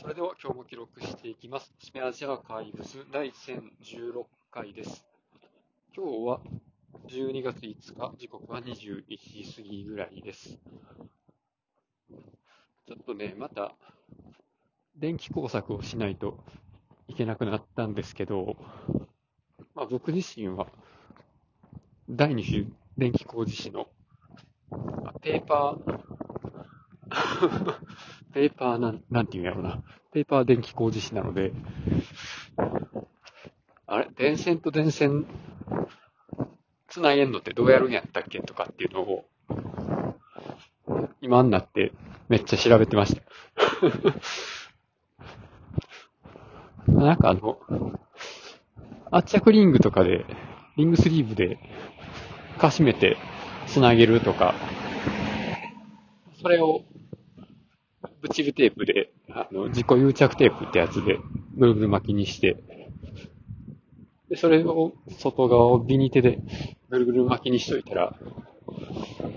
それでは今日も記録していきます。スペアジアーカイブス第1016回です。今日は12月5日、時刻は21時過ぎぐらいです。ちょっとね、また電気工作をしないといけなくなったんですけど、まあ、僕自身は第2種電気工事士のあペーパーペーパーなん、なんていうんやろな。ペーパー電気工事士なので、あれ？電線と電線、つなげんのってどうやるんやったっけとかっていうのを、今になってめっちゃ調べてました。なんかあの、圧着リングとかで、リングスリーブで、かしめてつなげるとか、それを、ブチルテープで、あの、自己癒着テープってやつで、ぐるぐる巻きにして、で、それを、外側をビニ手で、ぐるぐる巻きにしといたら、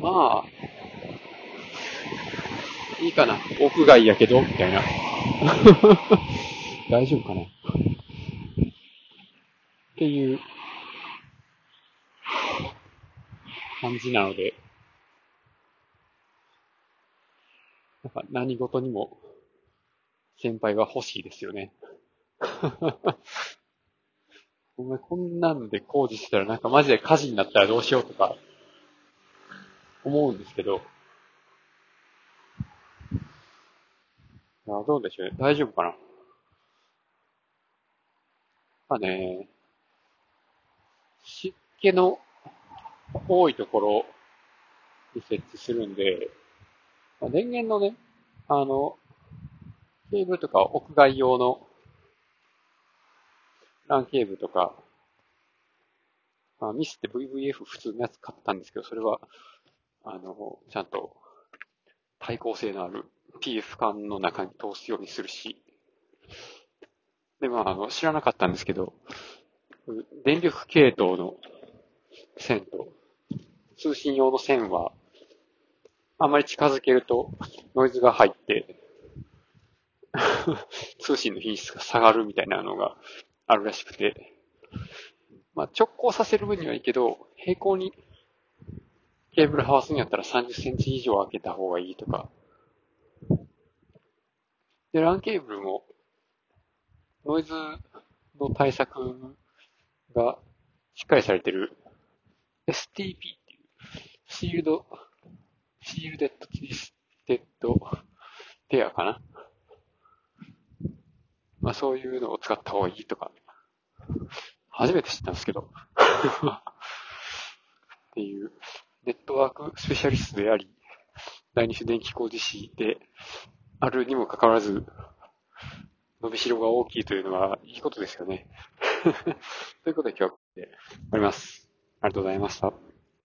まあ、いいかな。屋外やけど、みたいな。大丈夫かな。っていう、感じなので、なんか何事にも先輩が欲しいですよね。お前こんなんで工事したらなんかマジで火事になったらどうしようとか思うんですけど、いやどうでしょうね。大丈夫かな。まあね、湿気の多いところに設置するんで、電源のね、あの、ケーブルとか屋外用の LAN ケーブルとか、まあ、ミスって VVF 普通のやつ買ったんですけど、それは、あの、ちゃんと対抗性のある PF 管の中に通すようにするし、で、まあ、あの、知らなかったんですけど、電力系統の線と通信用の線は、あまり近づけるとノイズが入って、通信の品質が下がるみたいなのがあるらしくて、まあ、直行させる分にはいいけど、平行にケーブルはわすんやったら30センチ以上開けた方がいいとか。で、LAN ケーブルも、ノイズの対策がしっかりされてる STP っていう、シールド、シールデッドツイステッド ペアかな。まあそういうのを使った方がいいとか、初めて知ったんですけど。っていう、ネットワークスペシャリストであり、第二種電気工事士であるにもかかわらず、伸びしろが大きいというのはいいことですよね。ということで今日はここで終わります。ありがとうございました。